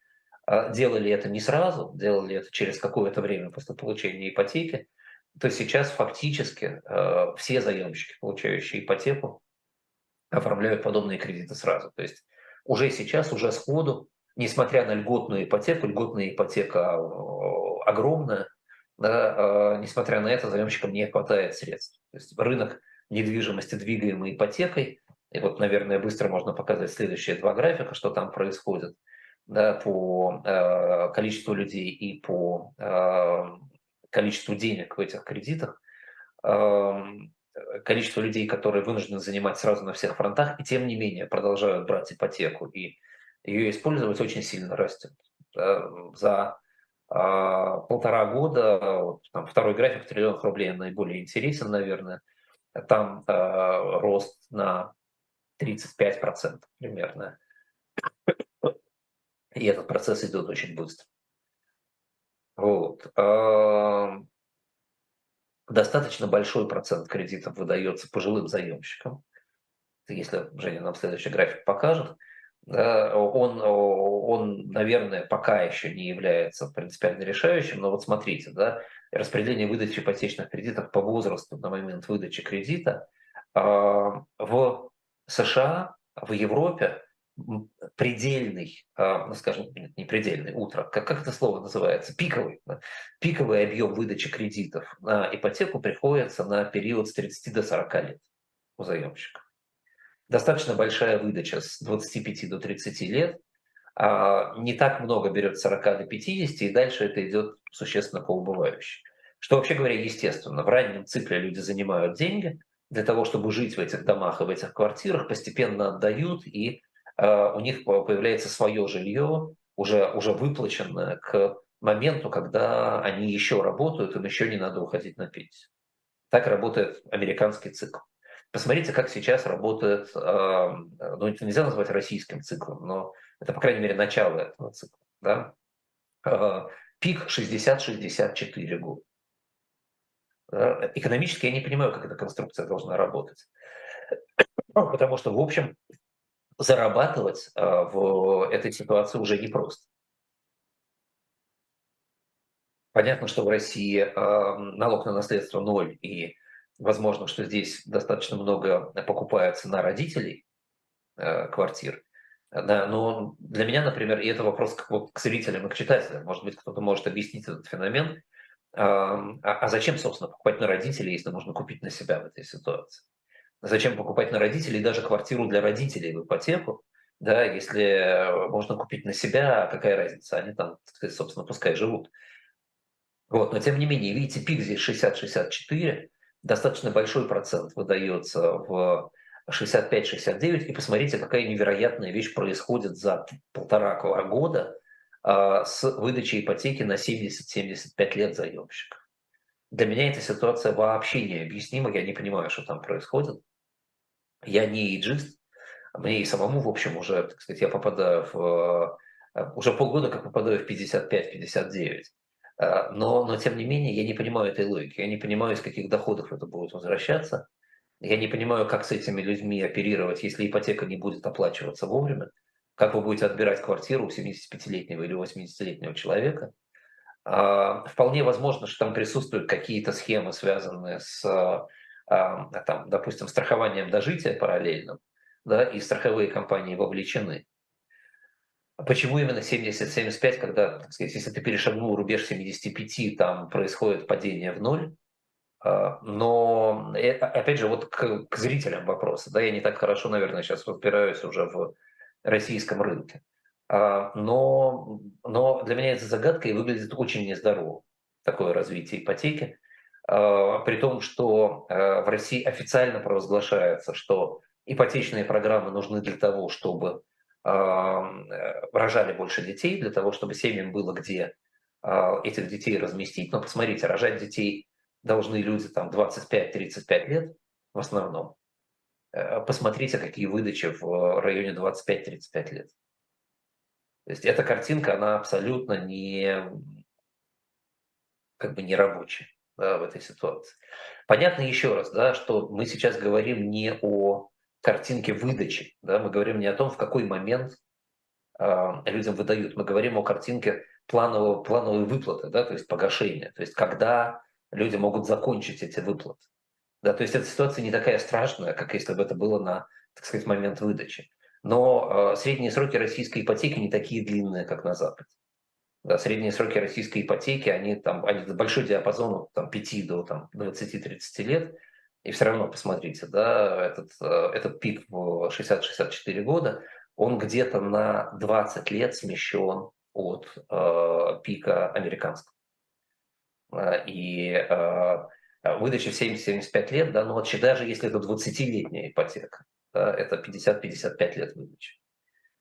делали это не сразу, делали это через какое-то время после получения ипотеки, то сейчас фактически э, все заемщики, получающие ипотеку, оформляют подобные кредиты сразу. То есть уже сейчас, уже сходу, несмотря на льготную ипотеку, льготная ипотека огромная, да, несмотря на это, заемщикам не хватает средств. То есть рынок недвижимости, двигаемой ипотекой. И вот, наверное, быстро можно показать следующие два графика, что там происходит да, по э, количеству людей и по э, количеству денег в этих кредитах. Э, количество людей, которые вынуждены занимать сразу на всех фронтах, и тем не менее продолжают брать ипотеку и ее использовать, очень сильно растет. За э, полтора года, вот, там, второй график триллионов рублей наиболее интересен, наверное – там э, рост на 35% примерно. И этот процесс идет очень быстро. Вот. Достаточно большой процент кредитов выдается пожилым заемщикам. Если Женя нам следующий график покажет, он, он, наверное, пока еще не является принципиально решающим, но вот смотрите, да, распределение выдачи ипотечных кредитов по возрасту на момент выдачи кредита в США, в Европе предельный, а, ну, скажем, нет, не предельный, утро, как, как это слово называется, пиковый, да? пиковый объем выдачи кредитов на ипотеку приходится на период с 30 до 40 лет у заемщика. Достаточно большая выдача с 25 до 30 лет, а, не так много берет 40 до 50, и дальше это идет существенно по убывающей. Что вообще говоря, естественно, в раннем цикле люди занимают деньги для того, чтобы жить в этих домах и в этих квартирах, постепенно отдают, и у них появляется свое жилье, уже, уже выплаченное к моменту, когда они еще работают, им еще не надо уходить на пенсию. Так работает американский цикл. Посмотрите, как сейчас работает, э, ну это нельзя назвать российским циклом, но это, по крайней мере, начало этого цикла. Да? Э, пик 60-64 года. Экономически я не понимаю, как эта конструкция должна работать. Потому что, в общем, зарабатывать в этой ситуации уже непросто. Понятно, что в России налог на наследство ноль, и возможно, что здесь достаточно много покупается на родителей квартир. Да, но для меня, например, и это вопрос к, вот, к зрителям и к читателям, может быть, кто-то может объяснить этот феномен, а, а зачем, собственно, покупать на родителей, если можно купить на себя в этой ситуации? Зачем покупать на родителей даже квартиру для родителей в ипотеку, да, если можно купить на себя, какая разница, они там, собственно, пускай живут. Вот, но тем не менее, видите, пик здесь 60-64, достаточно большой процент выдается в 65-69, и посмотрите, какая невероятная вещь происходит за полтора года а, с выдачей ипотеки на 70-75 лет заемщика. Для меня эта ситуация вообще необъяснима, я не понимаю, что там происходит. Я не иджист, мне и самому, в общем, уже, так сказать, я попадаю в... Э, уже полгода как попадаю в 55-59. А, но, но, тем не менее, я не понимаю этой логики. Я не понимаю, из каких доходов это будет возвращаться. Я не понимаю, как с этими людьми оперировать, если ипотека не будет оплачиваться вовремя. Как вы будете отбирать квартиру у 75-летнего или 80-летнего человека? А, вполне возможно, что там присутствуют какие-то схемы, связанные с, там, допустим, страхованием дожития параллельным, да, и страховые компании вовлечены. Почему именно 70-75, когда, так сказать, если ты перешагнул рубеж 75, там происходит падение в ноль, а, но, э, опять же, вот к, к зрителям вопроса. Да, я не так хорошо, наверное, сейчас разбираюсь уже в российском рынке. А, но, но для меня это загадка и выглядит очень нездорово, такое развитие ипотеки. А, при том, что в России официально провозглашается, что ипотечные программы нужны для того, чтобы рожали больше детей, для того, чтобы семьям было где этих детей разместить. Но посмотрите, рожать детей должны люди там 25-35 лет в основном. Э, посмотрите, какие выдачи в районе 25-35 лет. То есть эта картинка, она абсолютно не, как бы не рабочая да, в этой ситуации. Понятно еще раз, да, что мы сейчас говорим не о картинке выдачи, да, мы говорим не о том, в какой момент э, людям выдают, мы говорим о картинке планового, плановой выплаты, да, то есть погашения, то есть когда люди могут закончить эти выплаты. Да, то есть эта ситуация не такая страшная, как если бы это было на, так сказать, момент выдачи. Но э, средние сроки российской ипотеки не такие длинные, как на Западе. Да, средние сроки российской ипотеки, они там, они большой диапазон там, 5 до там, 20-30 лет. И все равно, посмотрите, да, этот, э, этот пик в 60-64 года, он где-то на 20 лет смещен от э, пика американского. Э, и э, выдача в 70-75 лет, да, ну вот даже если это 20-летняя ипотека, да, это 50-55 лет выдачи.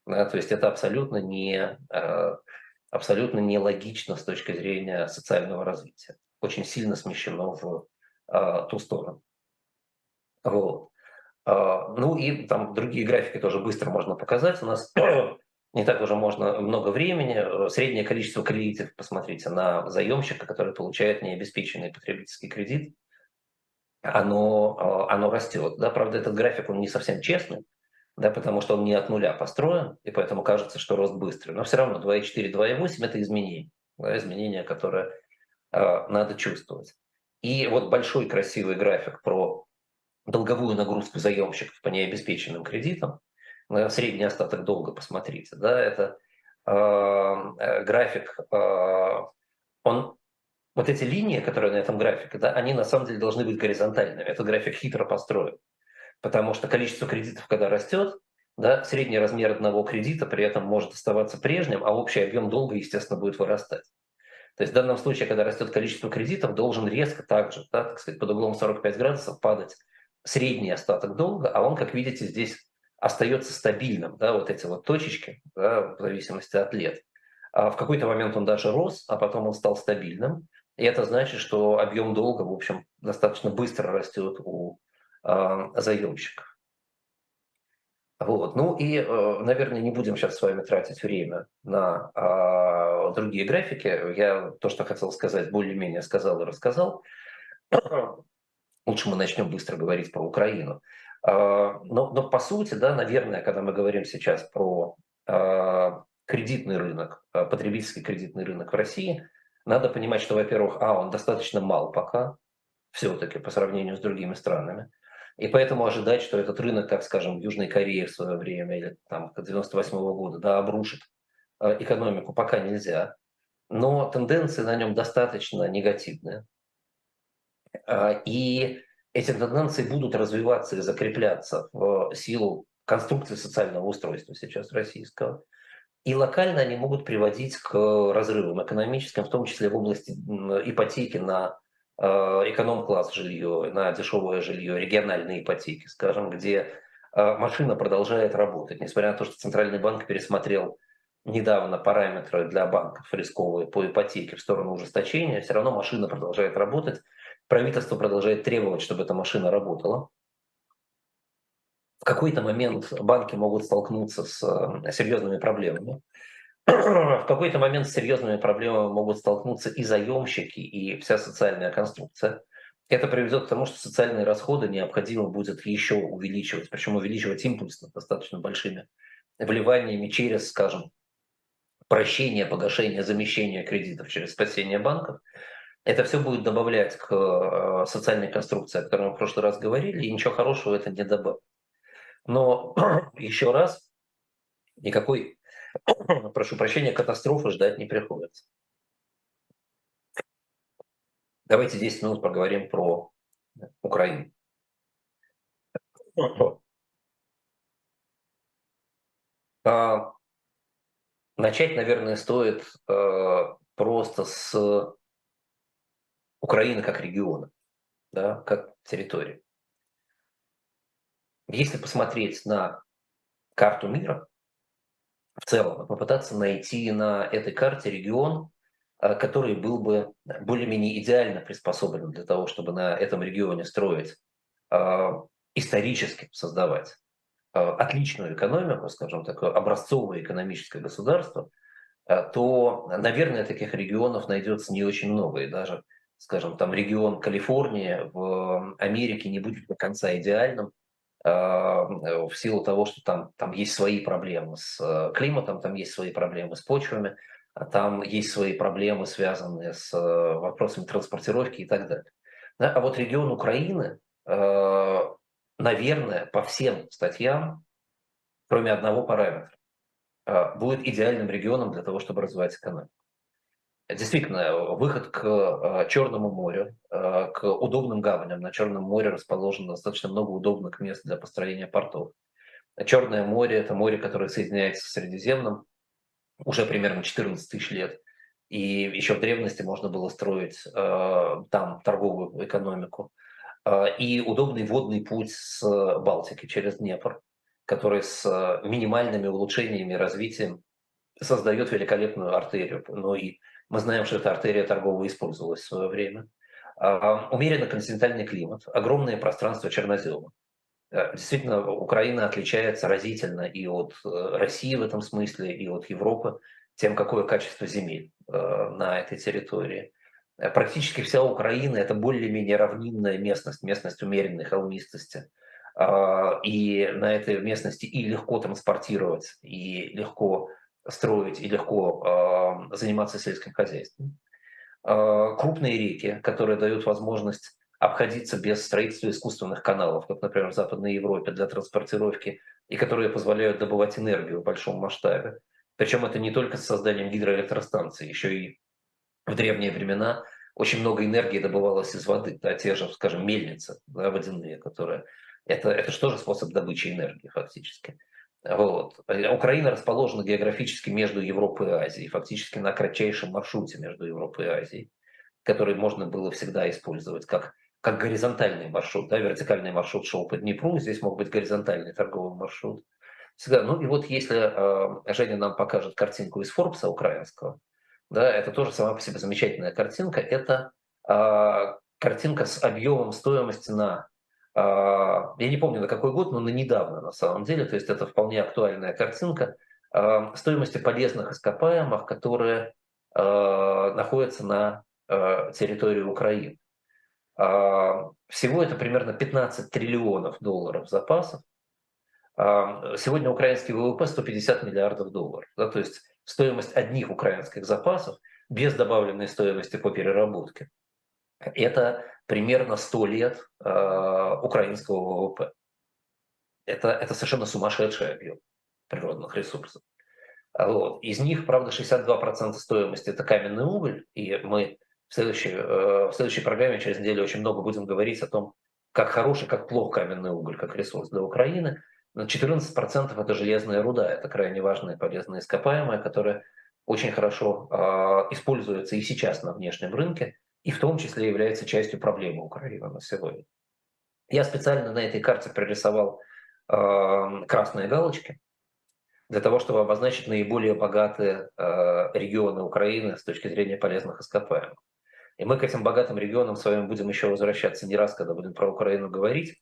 Да, то есть это абсолютно не, э, абсолютно нелогично с точки зрения социального развития. Очень сильно смещено в ту сторону. Вот. Ну и там другие графики тоже быстро можно показать. У нас не так уже можно много времени. Среднее количество кредитов, посмотрите, на заемщика, который получает необеспеченный потребительский кредит, оно, оно растет. Да, правда, этот график, он не совсем честный, да, потому что он не от нуля построен, и поэтому кажется, что рост быстрый. Но все равно 2,4, 2,8 – это изменение, да, изменение, которое э, надо чувствовать. И вот большой красивый график про долговую нагрузку заемщиков по необеспеченным кредитам – на средний остаток долга посмотрите, да, это а, э, график, э, он, вот эти линии, которые на этом графике, да, они на самом деле должны быть горизонтальными. Этот график хитро построен, потому что количество кредитов, когда растет, да, средний размер одного кредита при этом может оставаться прежним, а общий объем долга, естественно, будет вырастать. То есть в данном случае, когда растет количество кредитов, должен резко также, да, так сказать, под углом 45 градусов падать средний остаток долга, а он, как видите, здесь остается стабильным, да, вот эти вот точечки, да, в зависимости от лет. А в какой-то момент он даже рос, а потом он стал стабильным. И это значит, что объем долга, в общем, достаточно быстро растет у заемщиков. Вот. Ну и, э, наверное, не будем сейчас с вами тратить время на э, другие графики. Я то, что хотел сказать, более-менее сказал и рассказал. лучше мы начнем быстро говорить про Украину. Но, но по сути, да, наверное, когда мы говорим сейчас про кредитный рынок, потребительский кредитный рынок в России, надо понимать, что, во-первых, а, он достаточно мал пока, все-таки по сравнению с другими странами. И поэтому ожидать, что этот рынок, как, скажем, Южной Корее в свое время или там 98 -го года, да, обрушит э, экономику, пока нельзя. Но тенденции на нем достаточно негативные. А, и эти тенденции будут развиваться и закрепляться в силу конструкции социального устройства сейчас российского. И локально они могут приводить к разрывам экономическим, в том числе в области ипотеки на эконом-класс жилье, на дешевое жилье, региональные ипотеки, скажем, где э, машина продолжает работать, несмотря на то, что Центральный банк пересмотрел недавно параметры для банков рисковые по ипотеке в сторону ужесточения, все равно машина продолжает работать, правительство продолжает требовать, чтобы эта машина работала. В какой-то момент банки могут столкнуться с э, серьезными проблемами. В какой-то момент с серьезными проблемами могут столкнуться и заемщики, и вся социальная конструкция. Это приведет к тому, что социальные расходы необходимо будет еще увеличивать, причем увеличивать импульсно, достаточно большими вливаниями через, скажем, прощение, погашение, замещение кредитов через спасение банков. Это все будет добавлять к э, социальной конструкции, о которой мы в прошлый раз говорили, и ничего хорошего это не добавит. Но еще раз, никакой, прошу прощения, катастрофы ждать не приходится. Давайте 10 минут поговорим про Украину. А, начать, наверное, стоит а, просто с Украины как региона, да, как территории. Если посмотреть на карту мира в целом, попытаться найти на этой карте регион, э, который был бы более-менее идеально приспособлен для того, чтобы на этом регионе строить, э, исторически создавать э, отличную экономику, скажем, такое образцовое экономическое государство, то, наверное, таких регионов найдется не очень много. И даже, скажем, там регион Калифорнии в Америке не будет до конца идеальным, а, в силу того, что там, там есть свои проблемы с э, климатом, там есть свои проблемы с почвами, а там есть свои проблемы, связанные с э, вопросами транспортировки и так далее. Да? А вот регион Украины, наверное, по всем статьям, кроме одного параметра, будет идеальным регионом для того, чтобы развивать экономику. Действительно, выход к э, Черному морю, э, к удобным гаваням. На Черном море расположено достаточно много удобных мест для построения портов. Черное море – это море, которое соединяется с Средиземным уже примерно 14 тысяч лет. И еще в древности можно было строить э, там торговую экономику. И удобный водный путь с Балтики через Днепр, который с минимальными улучшениями и развитием создает великолепную артерию. Ну и мы знаем, что эта артерия торговая использовалась в свое время. А, умеренно континентальный климат, огромное пространство чернозема. Э, действительно, Украина отличается разительно и от э, России в этом смысле, и от Европы тем, какое качество земель э, на этой территории. Практически вся Украина – это более-менее равнинная местность, местность умеренной холмистости. А, и на этой местности и легко транспортировать, и легко строить и легко э, заниматься сельским хозяйством. Э, крупные реки, которые дают возможность обходиться без строительства искусственных каналов, как, например, в Западной Европе для транспортировки, и которые позволяют добывать энергию в большом масштабе. Причем это не только с созданием гидроэлектростанций, еще и в древние времена очень много энергии добывалось из воды, да, те же, скажем, мельницы да, водяные, которые... Это, это же тоже способ добычи энергии фактически. Вот. Украина расположена географически между Европой и Азией, фактически на кратчайшем маршруте между Европой и Азией, который можно было всегда использовать как, как горизонтальный маршрут. Да? Вертикальный маршрут шел по Днепру, здесь мог быть горизонтальный торговый маршрут. Всегда. Ну и вот если э, Женя нам покажет картинку из Форбса украинского, да, это тоже сама по себе замечательная картинка. Это э, картинка с объемом стоимости на я не помню на какой год, но на недавно на самом деле, то есть это вполне актуальная картинка а, стоимости полезных ископаемых, которые а, находятся на территории Украины. Всего это примерно 15 триллионов долларов запасов. Сегодня украинский ВВП 150 миллиардов долларов. Да, то есть стоимость одних украинских запасов без добавленной стоимости по переработке. Это примерно 100 лет украинского ВВП. Это, это совершенно сумасшедший объем природных ресурсов. Вот. Из них, правда, 62% стоимости – это каменный уголь, и мы в следующей, э, в следующей программе через неделю очень много будем говорить о том, как хороший, как плох каменный уголь, как ресурс для Украины. 14% это железная руда, это крайне важные полезные ископаемые, которые очень хорошо э, используются и сейчас на внешнем рынке, и в том числе является частью проблемы Украины на сегодня. Я специально на этой карте прорисовал э, красные галочки, для того, чтобы обозначить наиболее богатые э, регионы Украины с точки зрения полезных ископаемых. И мы к этим богатым регионам с вами будем еще возвращаться не раз, когда будем про Украину говорить,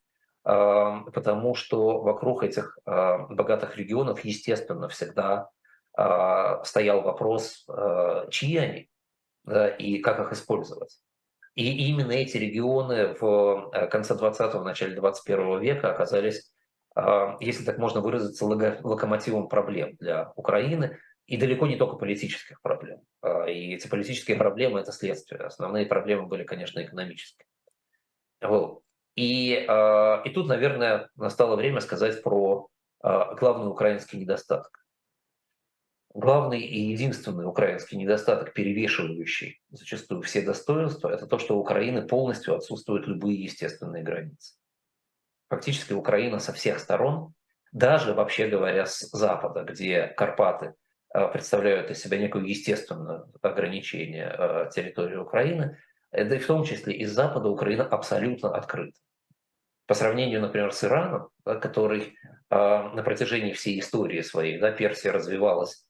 э, потому что вокруг этих э, богатых регионов, естественно, всегда э, стоял вопрос, э, чьи они и как их использовать. И именно эти регионы в э, конце 20-го, начале 21 века оказались а, если так можно выразиться, локомотивом проблем для Украины, и далеко не только политических проблем. А, и эти политические проблемы – это следствие. Основные проблемы были, конечно, экономические. Вот. И, и тут, наверное, настало время сказать про главный украинский недостаток. Главный и единственный украинский недостаток, перевешивающий зачастую все достоинства, это то, что у Украины полностью отсутствуют любые естественные границы фактически Украина со всех сторон, даже вообще говоря с Запада, где Карпаты э, представляют из себя некое естественное ограничение э, территории Украины, да и в том числе из Запада Украина абсолютно открыта. По сравнению, например, с Ираном, который э, на протяжении всей истории своей, да, Персия развивалась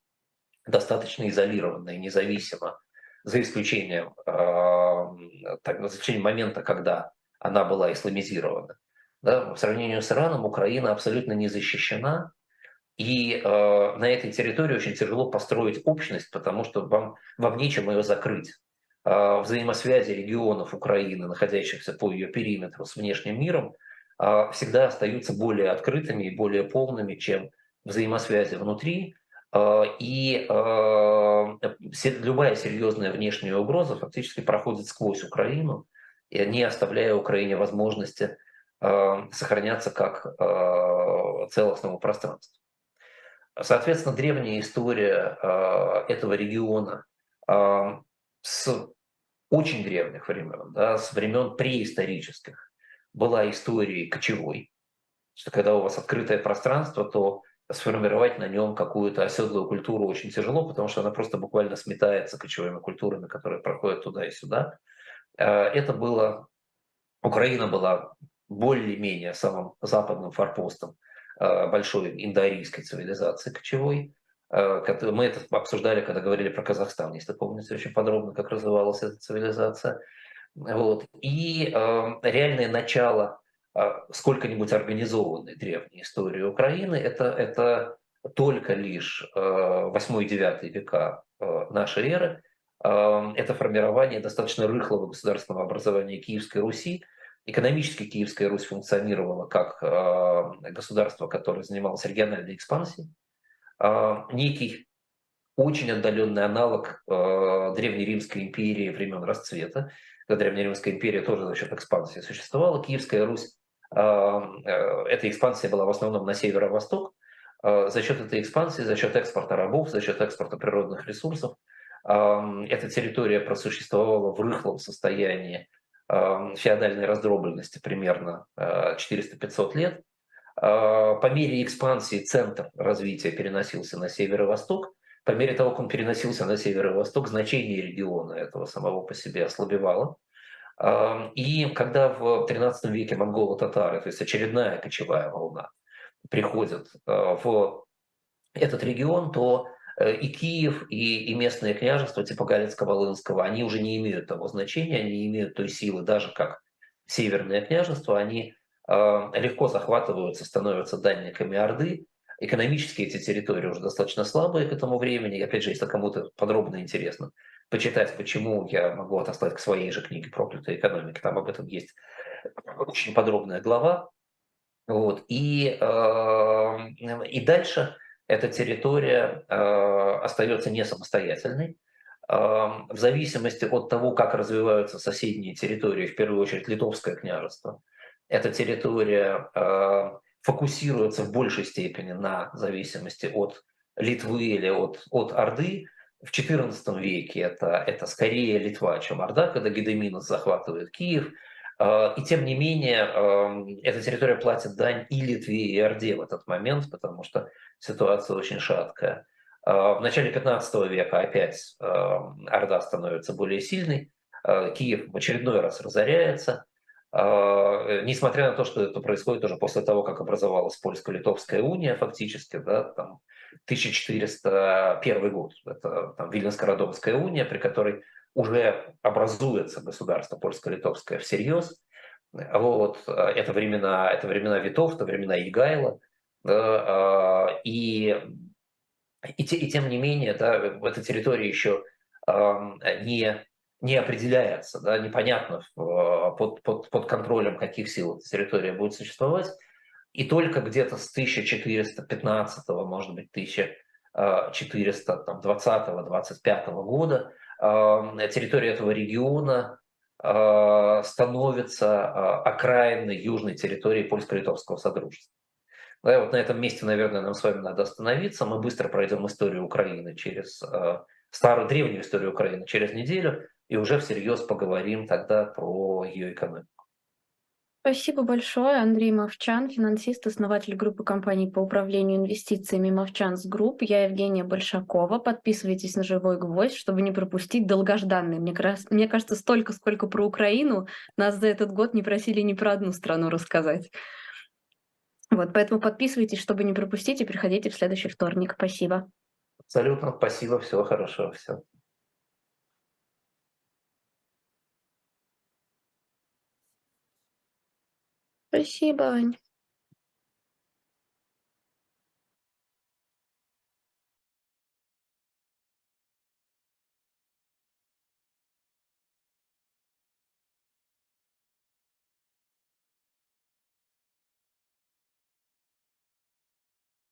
достаточно изолированно и независимо, за исключением, так, за исключением момента, когда она была исламизирована. Да, в сравнении с Ираном Украина абсолютно не защищена, и э, на этой территории очень тяжело построить общность, потому что вам, вам нечем ее закрыть. Э, взаимосвязи регионов Украины, находящихся по ее периметру с внешним миром, э, всегда остаются более открытыми и более полными, чем взаимосвязи внутри. Э, и э, любая серьезная внешняя угроза фактически проходит сквозь Украину, не оставляя Украине возможности Э, сохраняться как э, целостному пространству. Соответственно, древняя история э, этого региона с очень древних времен, да, с времен преисторических, была историей кочевой. Что когда у вас открытое пространство, то сформировать на нем какую-то оседлую культуру очень тяжело, потому что она просто буквально сметается кочевыми культурами, которые проходят туда и сюда. Это было Украина была более-менее самым западным форпостом э, большой индоарийской цивилизации кочевой. Э, мы это обсуждали, когда говорили про Казахстан, если помните очень подробно, как развивалась эта цивилизация. Вот. И э, реальное начало сколько-нибудь организованной древней истории Украины это, это только лишь 8-9 века нашей эры. Это формирование достаточно рыхлого государственного образования Киевской Руси, Экономически Киевская Русь функционировала как государство, которое занималось региональной экспансией. Некий очень отдаленный аналог э, Древней Римской империи времен расцвета, когда Древняя Римская империя тоже за счет экспансии существовала. Киевская Русь, эта экспансия была в основном на северо-восток. За счет этой экспансии, за счет экспорта рабов, за счет экспорта природных ресурсов, эта территория просуществовала в рыхлом состоянии феодальной раздробленности примерно 400-500 э, лет. По мере экспансии центр развития переносился на север и восток. По мере того, как он переносился на север и восток, значение региона этого самого по себе ослабевало. И когда в 13 веке монголо-татары, то есть очередная кочевая волна, приходят э, в этот регион, то Э, и Киев, и, и местные княжества типа Галицко-Волынского, они уже не имеют того значения, они не имеют той силы, даже как северное княжество, они э, легко захватываются, становятся дальниками Орды. Экономически эти территории уже достаточно слабые к этому времени. И опять же, если кому-то подробно интересно, почитать, почему я могу отослать к своей же книге «Проклятая экономика». Там об этом есть очень подробная глава. Вот. И, э, и дальше эта территория э, остается не самостоятельной. Э, в зависимости от того, как развиваются соседние территории, в первую очередь Литовское княжество, эта территория э, фокусируется в большей степени на зависимости от Литвы или от, от Орды. В XIV веке это, это скорее Литва, чем Орда, когда Гедеминус захватывает Киев. А, и тем не менее, эта территория платит дань и Литве, и Орде в этот момент, потому что ситуация очень шаткая. А, в начале 15 века опять Орда становится более сильной, а, Киев в очередной раз разоряется, несмотря на то, что это происходит уже после того, как образовалась Польско-Литовская уния фактически, да, там 1401 год, это там Вильнюско-Родомская уния, при которой уже образуется государство польско-литовское всерьез. Вот, это времена, это времена Витовта, времена Егайла. Да, а, и, и, и тем не менее, да, эта территория еще не, не определяется, да, непонятно под, под, под контролем каких сил эта территория будет существовать. И только где-то с 1415, может быть, 1420-25 года территория этого региона а, становится а, окраинной южной территорией польско-литовского содружества. Да, вот на этом месте, наверное, нам с вами надо остановиться. Мы быстро пройдем историю Украины через старую древнюю историю Украины через неделю и уже всерьез поговорим тогда про ее экономику. Спасибо большое. Андрей Мовчан, финансист, основатель группы компаний по управлению инвестициями Movchan's Group. Я Евгения Большакова. Подписывайтесь на «Живой гвоздь», чтобы не пропустить долгожданный. Мне, мне кажется, столько, сколько про Украину, нас за этот год не просили ни про одну страну рассказать. Вот, поэтому подписывайтесь, чтобы не пропустить, и приходите в следующий вторник. Спасибо. Абсолютно спасибо. Всего хорошего. Все. Спасибо.